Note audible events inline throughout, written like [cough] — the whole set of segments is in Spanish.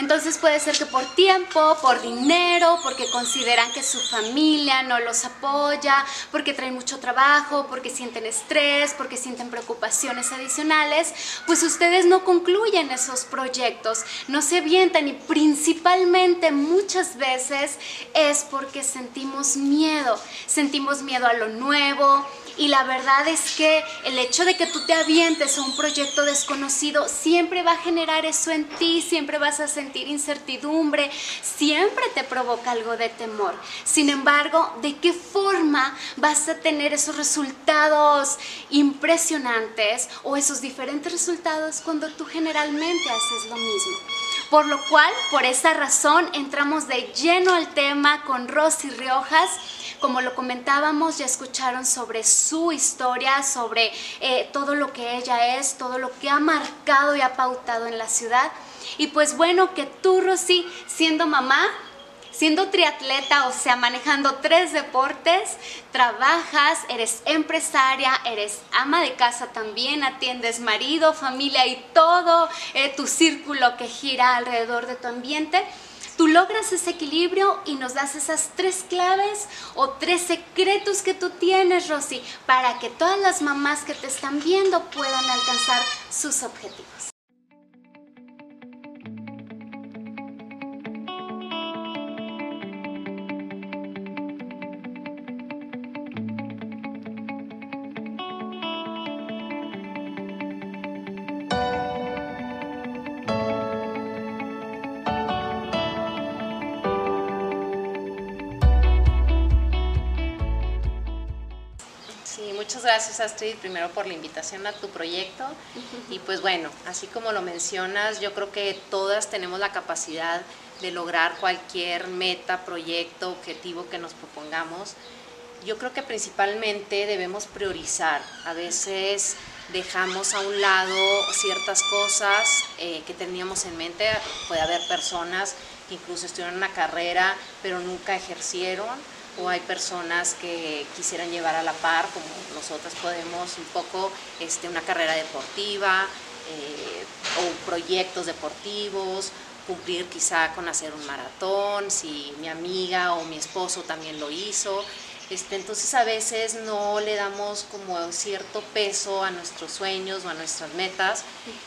Entonces puede ser que por tiempo, por dinero, porque consideran que su familia no los apoya, porque traen mucho trabajo, porque sienten estrés, porque sienten preocupaciones adicionales, pues ustedes no concluyen esos proyectos, no se avientan y principalmente muchas veces es porque sentimos miedo, sentimos miedo a lo nuevo, y la verdad es que el hecho de que tú te avientes a un proyecto desconocido siempre va a generar eso en ti, siempre vas a sentir incertidumbre, siempre te provoca algo de temor. Sin embargo, ¿de qué forma vas a tener esos resultados impresionantes o esos diferentes resultados cuando tú generalmente haces lo mismo? Por lo cual, por esa razón, entramos de lleno al tema con Rosy Riojas como lo comentábamos, ya escucharon sobre su historia, sobre eh, todo lo que ella es, todo lo que ha marcado y ha pautado en la ciudad. Y pues bueno, que tú, Rosy, siendo mamá, siendo triatleta, o sea, manejando tres deportes, trabajas, eres empresaria, eres ama de casa también, atiendes marido, familia y todo eh, tu círculo que gira alrededor de tu ambiente tú logras ese equilibrio y nos das esas tres claves o tres secretos que tú tienes, Rosy, para que todas las mamás que te están viendo puedan alcanzar sus objetivos. Gracias Astrid primero por la invitación a tu proyecto y pues bueno, así como lo mencionas, yo creo que todas tenemos la capacidad de lograr cualquier meta, proyecto, objetivo que nos propongamos. Yo creo que principalmente debemos priorizar. A veces dejamos a un lado ciertas cosas eh, que teníamos en mente. Puede haber personas que incluso estudiaron una carrera pero nunca ejercieron o hay personas que quisieran llevar a la par, como nosotras podemos, un poco este, una carrera deportiva eh, o proyectos deportivos, cumplir quizá con hacer un maratón, si mi amiga o mi esposo también lo hizo. Este, entonces a veces no le damos como cierto peso a nuestros sueños o a nuestras metas.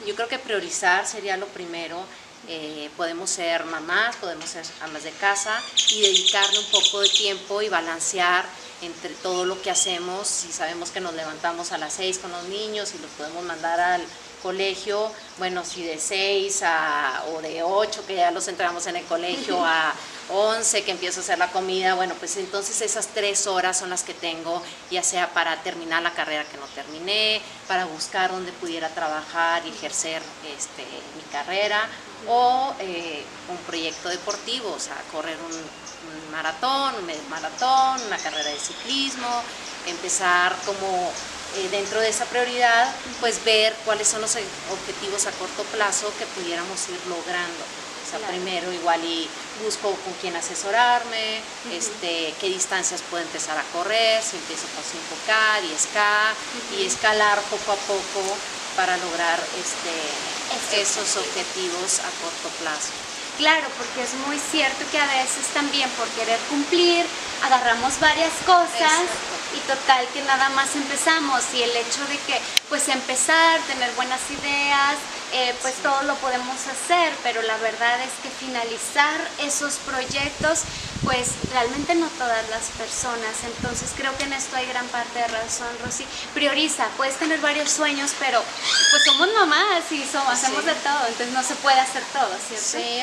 Yo creo que priorizar sería lo primero eh, podemos ser mamás, podemos ser amas de casa y dedicarle un poco de tiempo y balancear entre todo lo que hacemos. Si sabemos que nos levantamos a las 6 con los niños y los podemos mandar al colegio, bueno, si de 6 a, o de 8 que ya los entramos en el colegio a 11 que empiezo a hacer la comida, bueno, pues entonces esas tres horas son las que tengo, ya sea para terminar la carrera que no terminé, para buscar dónde pudiera trabajar y ejercer este, mi carrera, o eh, un proyecto deportivo, o sea, correr un, maratón, un medio maratón, una carrera de ciclismo, empezar como eh, dentro de esa prioridad, pues ver cuáles son los objetivos a corto plazo que pudiéramos ir logrando. O sea, primero igual y busco con quién asesorarme, este, qué distancias puedo empezar a correr, si empiezo con 5K, 10K y escalar poco a poco para lograr este, esos objetivos a corto plazo. Claro, porque es muy cierto que a veces también por querer cumplir agarramos varias cosas y total que nada más empezamos y el hecho de que pues empezar, tener buenas ideas, eh, pues todo lo podemos hacer, pero la verdad es que finalizar esos proyectos, pues realmente no todas las personas. Entonces creo que en esto hay gran parte de razón, Rosy. Prioriza, puedes tener varios sueños, pero pues somos mamás y somos, hacemos de todo, entonces no se puede hacer todo, ¿cierto? Sí,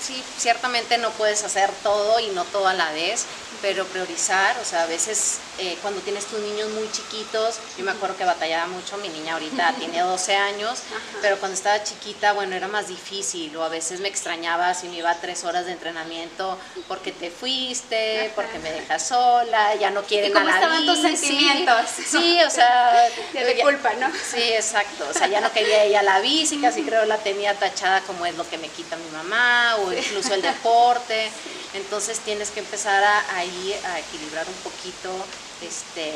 sí, ciertamente no puedes hacer todo y no todo a la vez, pero priorizar, o sea, a veces eh, cuando tienes tus niños muy chiquitos, yo me acuerdo que batallaba mucho, mi niña ahorita [laughs] tiene 12 años, pero cuando estaba chiquita, bueno, era más difícil, o a veces me extrañaba si me iba a tres horas de entrenamiento porque te fuiste, porque me dejas sola, ya no quieren ¿Y cómo estaban tus sentimientos? Sí, o sea... [laughs] De culpa, ¿no? Sí, exacto, o sea, ya no quería ella la bici, casi creo la tenía tachada como es lo que me quita mi mamá, o incluso el deporte, entonces tienes que empezar a, a a equilibrar un poquito, este,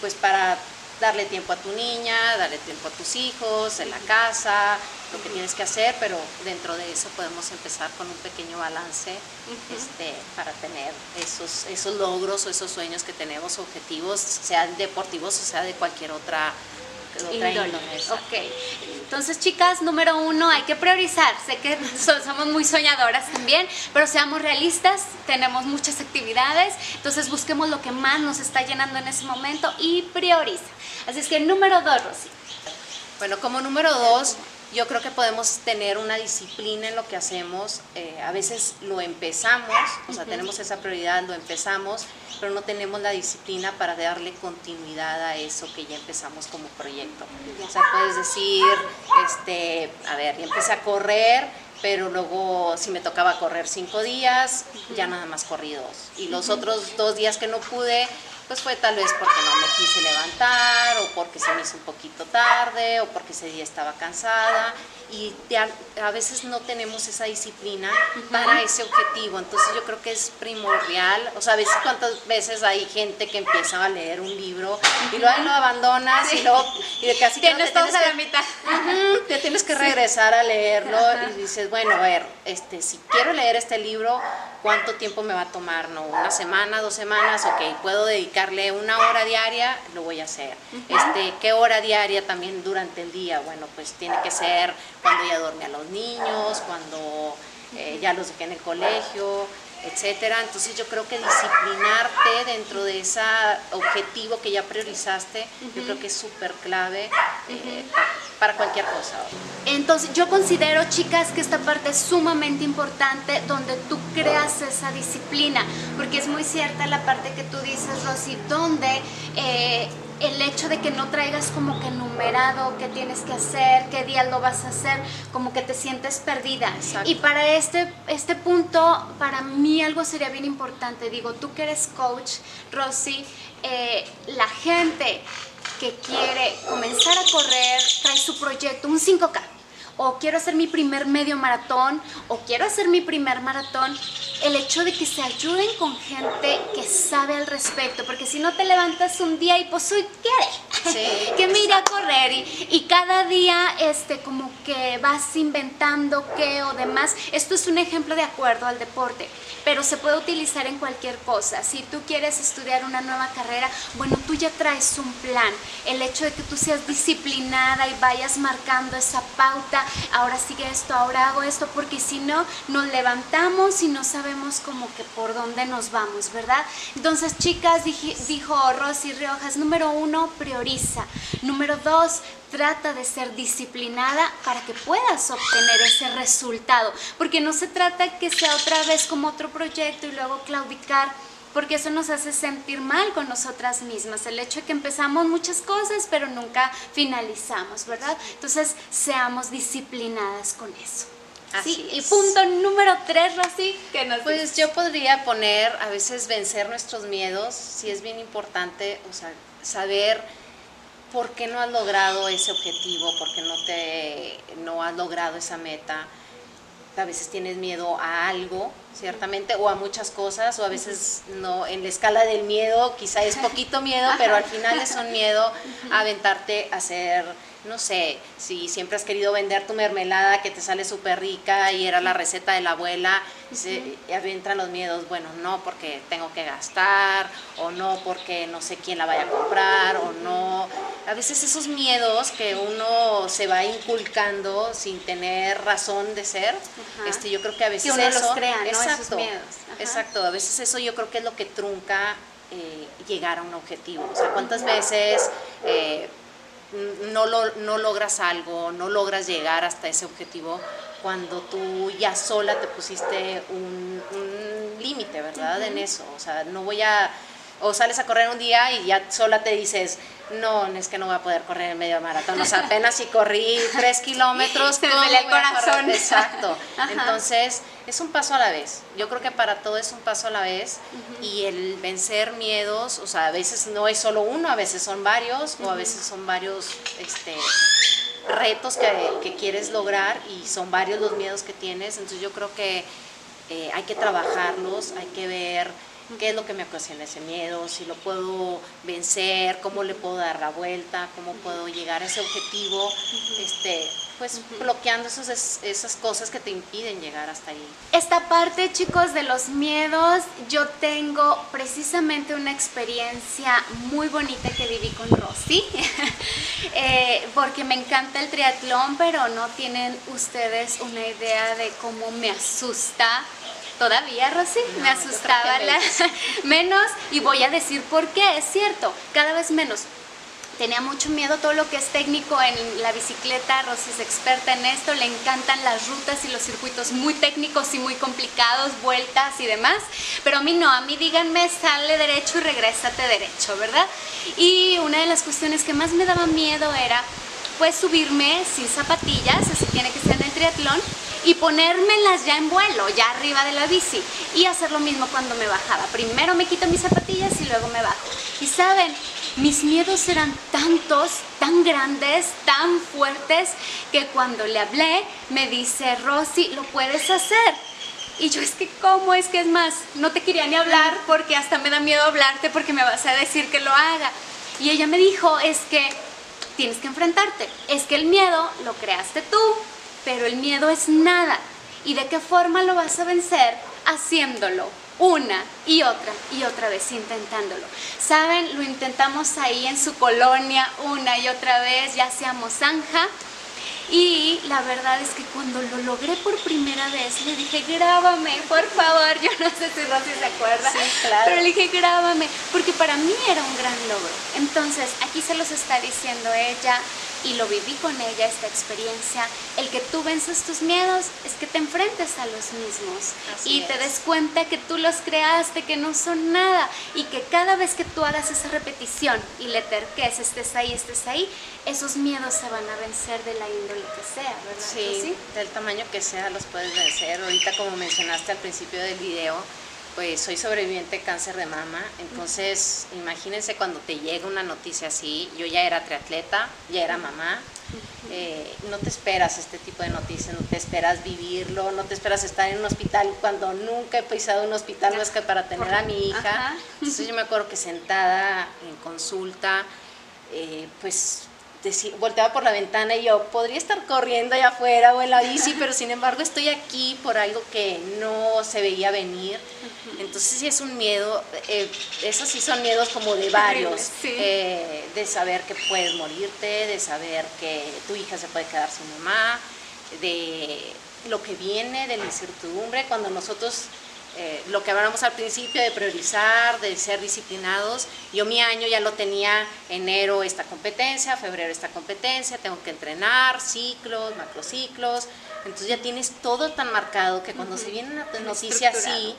pues para darle tiempo a tu niña, darle tiempo a tus hijos, en la casa, lo que tienes que hacer, pero dentro de eso podemos empezar con un pequeño balance este, para tener esos, esos logros o esos sueños que tenemos, objetivos, sean deportivos o sea de cualquier otra Ok, entonces chicas, número uno, hay que priorizar. Sé que [laughs] somos muy soñadoras también, pero seamos realistas, tenemos muchas actividades, entonces busquemos lo que más nos está llenando en ese momento y prioriza. Así es que número dos, Rosy. Bueno, como número dos, yo creo que podemos tener una disciplina en lo que hacemos. Eh, a veces lo empezamos, o sea, tenemos esa prioridad, lo empezamos, pero no tenemos la disciplina para darle continuidad a eso que ya empezamos como proyecto. O sea, puedes decir, este, a ver, ya empecé a correr, pero luego si me tocaba correr cinco días, ya nada más corrí dos. Y los otros dos días que no pude, pues fue tal vez porque no me quise levantar o porque se me hizo un poquito tarde o porque ese día estaba cansada y a, veces no tenemos esa disciplina para ese objetivo. Entonces yo creo que es primordial, o sea, a veces cuántas veces hay gente que empieza a leer un libro y luego lo abandonas y luego y de casi tienes todo a la mitad. te tienes que regresar a leerlo y dices, bueno, a ver, este, si quiero leer este libro, ¿cuánto tiempo me va a tomar? ¿No? ¿Una semana, dos semanas? Ok, puedo dedicarle una hora diaria, lo voy a hacer. este, ¿Qué hora diaria también durante el día? Bueno, pues tiene que ser cuando ya duerme a los niños, cuando eh, ya los dejé en el colegio, etcétera. Entonces yo creo que disciplinarte dentro de ese objetivo que ya priorizaste, yo creo que es súper clave eh, para cualquier cosa. Entonces yo considero, chicas, que esta parte es sumamente importante donde tú creas esa disciplina, porque es muy cierta la parte que tú dices, Rosy, donde... Eh, el hecho de que no traigas como que numerado qué tienes que hacer, qué día lo vas a hacer, como que te sientes perdida. Y para este, este punto, para mí algo sería bien importante. Digo, tú que eres coach, Rosy, eh, la gente que quiere comenzar a correr trae su proyecto, un 5K o quiero hacer mi primer medio maratón, o quiero hacer mi primer maratón, el hecho de que se ayuden con gente que sabe al respecto, porque si no te levantas un día y pues soy qué, que me iré a correr y, y, cada día este como que vas inventando qué o demás. Esto es un ejemplo de acuerdo al deporte, pero se puede utilizar en cualquier cosa. Si tú quieres estudiar una nueva carrera, bueno, tú ya traes un plan. El hecho de que tú seas disciplinada y vayas marcando esa pauta ahora sigue esto, ahora hago esto, porque si no, nos levantamos y no sabemos como que por dónde nos vamos, ¿verdad? Entonces, chicas, dijo Rosy Riojas, número uno, Número dos, trata de ser disciplinada para que puedas obtener ese resultado, porque no se trata que sea otra vez como otro proyecto y luego claudicar porque eso nos hace sentir mal con nosotras mismas, el hecho de que empezamos muchas cosas pero nunca finalizamos, ¿verdad? Entonces, seamos disciplinadas con eso. Así Y punto número tres, Rosy, que nos Pues yo podría poner, a veces vencer nuestros miedos, si es bien importante, o sea, saber por qué no has logrado ese objetivo, por qué no, te, no has logrado esa meta, a veces tienes miedo a algo, ciertamente, o a muchas cosas, o a veces no, en la escala del miedo, quizá es poquito miedo, [laughs] pero al final es un miedo a aventarte a hacer no sé, si siempre has querido vender tu mermelada que te sale súper rica y era la receta de la abuela, se, entran los miedos, bueno, no porque tengo que gastar, o no porque no sé quién la vaya a comprar, o no. A veces esos miedos que uno se va inculcando sin tener razón de ser, este, yo creo que a veces uno eso. Los crea, ¿no? Esos miedos. Exacto, a veces eso yo creo que es lo que trunca eh, llegar a un objetivo. O sea, ¿cuántas veces. Eh, no, no logras algo, no logras llegar hasta ese objetivo cuando tú ya sola te pusiste un, límite, ¿verdad? En eso, o sea, no voy a, o sales a correr un día y ya sola te dices, no, es que no voy a poder correr el medio maratón, o sea, apenas si corrí tres kilómetros, [laughs] me el corazón. Exacto, [laughs] entonces es un paso a la vez. Yo creo que para todo es un paso a la vez. Y el vencer miedos, o sea, a veces no es solo uno, a veces son varios o a veces son varios este, retos que, quieres lograr y son varios los miedos que tienes. Entonces yo creo que eh, hay que trabajarlos, hay que ver qué es lo que me ocasiona ese miedo, si lo puedo vencer, cómo le puedo dar la vuelta, cómo puedo llegar a ese objetivo, este, pues bloqueando esos, esas cosas que te impiden llegar hasta ahí. Esta parte, chicos, de los miedos, yo tengo precisamente una experiencia muy bonita que viví con Rosy, [laughs] eh, porque me encanta el triatlón, pero no tienen ustedes una idea de cómo me asusta Todavía, Rosy, me asustaba la, [laughs] menos y voy a decir por qué, es cierto, cada vez menos. Tenía mucho miedo todo lo que es técnico en la bicicleta, Rosy es experta en esto, le encantan las rutas y los circuitos muy técnicos y muy complicados, vueltas y demás, pero a mí no, a mí díganme sale derecho y regrésate derecho, ¿verdad? Y una de las cuestiones que más me daba miedo era pues subirme sin zapatillas, así tiene que ser en el triatlón, y ponérmelas ya en vuelo, ya arriba de la bici y hacer lo mismo cuando me bajaba. Primero me quito mis zapatillas y luego me bajo. Y saben, mis miedos eran tantos, tan grandes, tan fuertes, que cuando le hablé me dice, Rosy, lo puedes hacer. Y yo es que, ¿cómo es que es más? No te quería ni hablar porque hasta me da miedo hablarte porque me vas a decir que lo haga. Y ella me dijo, es que tienes que enfrentarte, es que el miedo lo creaste tú, pero el miedo es nada. ¿Y de qué forma lo vas a vencer? Haciéndolo una y otra y otra vez intentándolo. ¿Saben? Lo intentamos ahí en su colonia una y otra vez, ya seamos zanja y la verdad es que cuando lo logré por primera vez, le dije, grábame, por favor. [laughs] Yo no sé si Rosy se acuerda, pero le dije, grábame, porque para mí era un gran logro. Entonces, aquí se los está diciendo ella y lo viví con ella, esta experiencia. El que tú vences tus miedos es que te enfrentes a los mismos y te des cuenta que tú los creaste, que no son nada y que cada vez que tú hagas esa repetición y le terques, estés ahí, estés ahí, esos miedos se van a vencer de la índole que sea, ¿verdad? Sí, del tamaño que sea los puedes vencer. Ahorita como mencionaste al principio del video, pues soy sobreviviente de cáncer de mama, entonces imagínense cuando te llega una noticia así, yo ya era triatleta, ya era mamá, eh, no te esperas este tipo de noticias, no te esperas vivirlo, no te esperas estar en un hospital cuando nunca he pisado un hospital más que para tener a mi hija. Entonces yo me acuerdo que sentada en consulta, eh, pues volteaba por la ventana y yo podría estar corriendo allá afuera o en la bici, [laughs] pero sin embargo estoy aquí por algo que no se veía venir. Entonces sí es un miedo, eh, esos sí son miedos como de varios, eh, de saber que puedes morirte, de saber que tu hija se puede quedar sin mamá, de lo que viene, de la incertidumbre, cuando nosotros eh, lo que hablamos al principio de priorizar, de ser disciplinados. Yo mi año ya lo tenía enero esta competencia, febrero esta competencia, tengo que entrenar, ciclos, macrociclos. Entonces ya tienes todo tan marcado que cuando se viene una noticia así,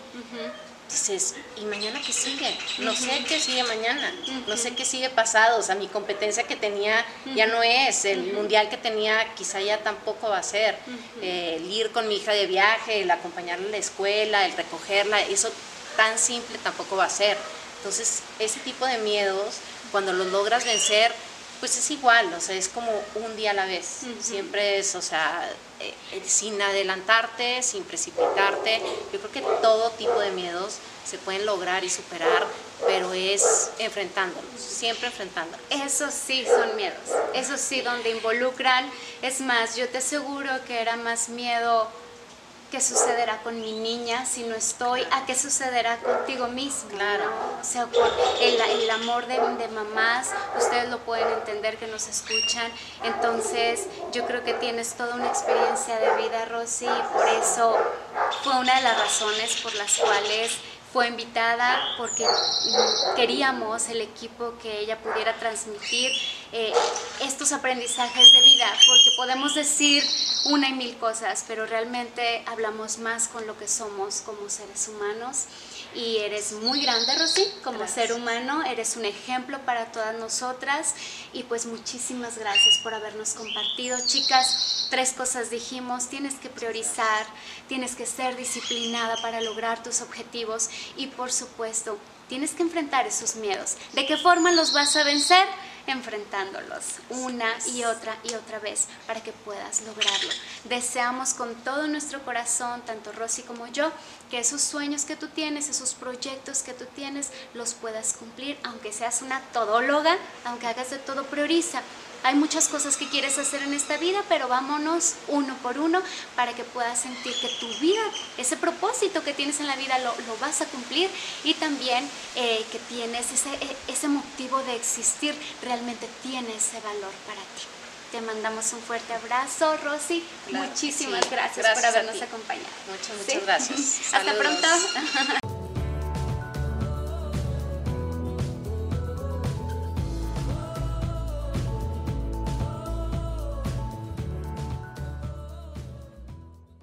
dices, ¿y mañana qué sigue? No sé qué sigue mañana, no sé qué sigue pasado, o sea, mi competencia que tenía ya no es, el mundial que tenía quizá ya tampoco va a ser, eh, el ir con mi hija de viaje, el acompañarla a la escuela, el recogerla, eso tan simple tampoco va a ser. Entonces, ese tipo de miedos, cuando los logras vencer, pues es igual, o sea, es como un día a la vez. Siempre es, o sea, eh, eh, sin adelantarte, sin precipitarte. Yo creo que todo tipo de miedos se pueden lograr y superar, pero es enfrentándolos, siempre enfrentándolos. Eso sí son miedos, eso sí donde involucran. Es más, yo te aseguro que era más miedo qué sucederá con mi niña si no estoy, a qué sucederá contigo mismo. Claro. O sea, el, el amor de, de, mamás, ustedes lo pueden entender que nos escuchan. Entonces, yo creo que tienes toda una experiencia de vida, Rosy, y por eso fue una de las razones por las cuales fue invitada porque queríamos el equipo que ella pudiera transmitir eh, estos aprendizajes de vida, porque podemos decir una y mil cosas, pero realmente hablamos más con lo que somos como seres humanos y eres muy grande, Rosy, como ser humano, eres un ejemplo para todas nosotras y pues muchísimas gracias por habernos compartido. Chicas, tres cosas dijimos, tienes que priorizar, tienes que ser disciplinada para lograr tus objetivos y por supuesto, tienes que enfrentar esos miedos. ¿De qué forma los vas a vencer? Enfrentándolos una y otra y otra vez para que puedas lograrlo. Deseamos con todo nuestro corazón, tanto Rosy como yo, que esos sueños que tú tienes, esos proyectos que tú tienes, los puedas cumplir, aunque seas una todóloga, aunque hagas de todo, prioriza hay muchas cosas que quieres hacer en esta vida, pero vámonos uno por uno para que puedas sentir que tu vida, ese propósito que tienes en la vida lo, vas a cumplir y también eh, que tienes ese, e, ese motivo de existir, realmente tiene ese valor para ti. Te mandamos un fuerte abrazo, Rosy. Muchísimas gracias, por habernos acompañado. Muchas, muchas gracias. Hasta pronto. [laughs]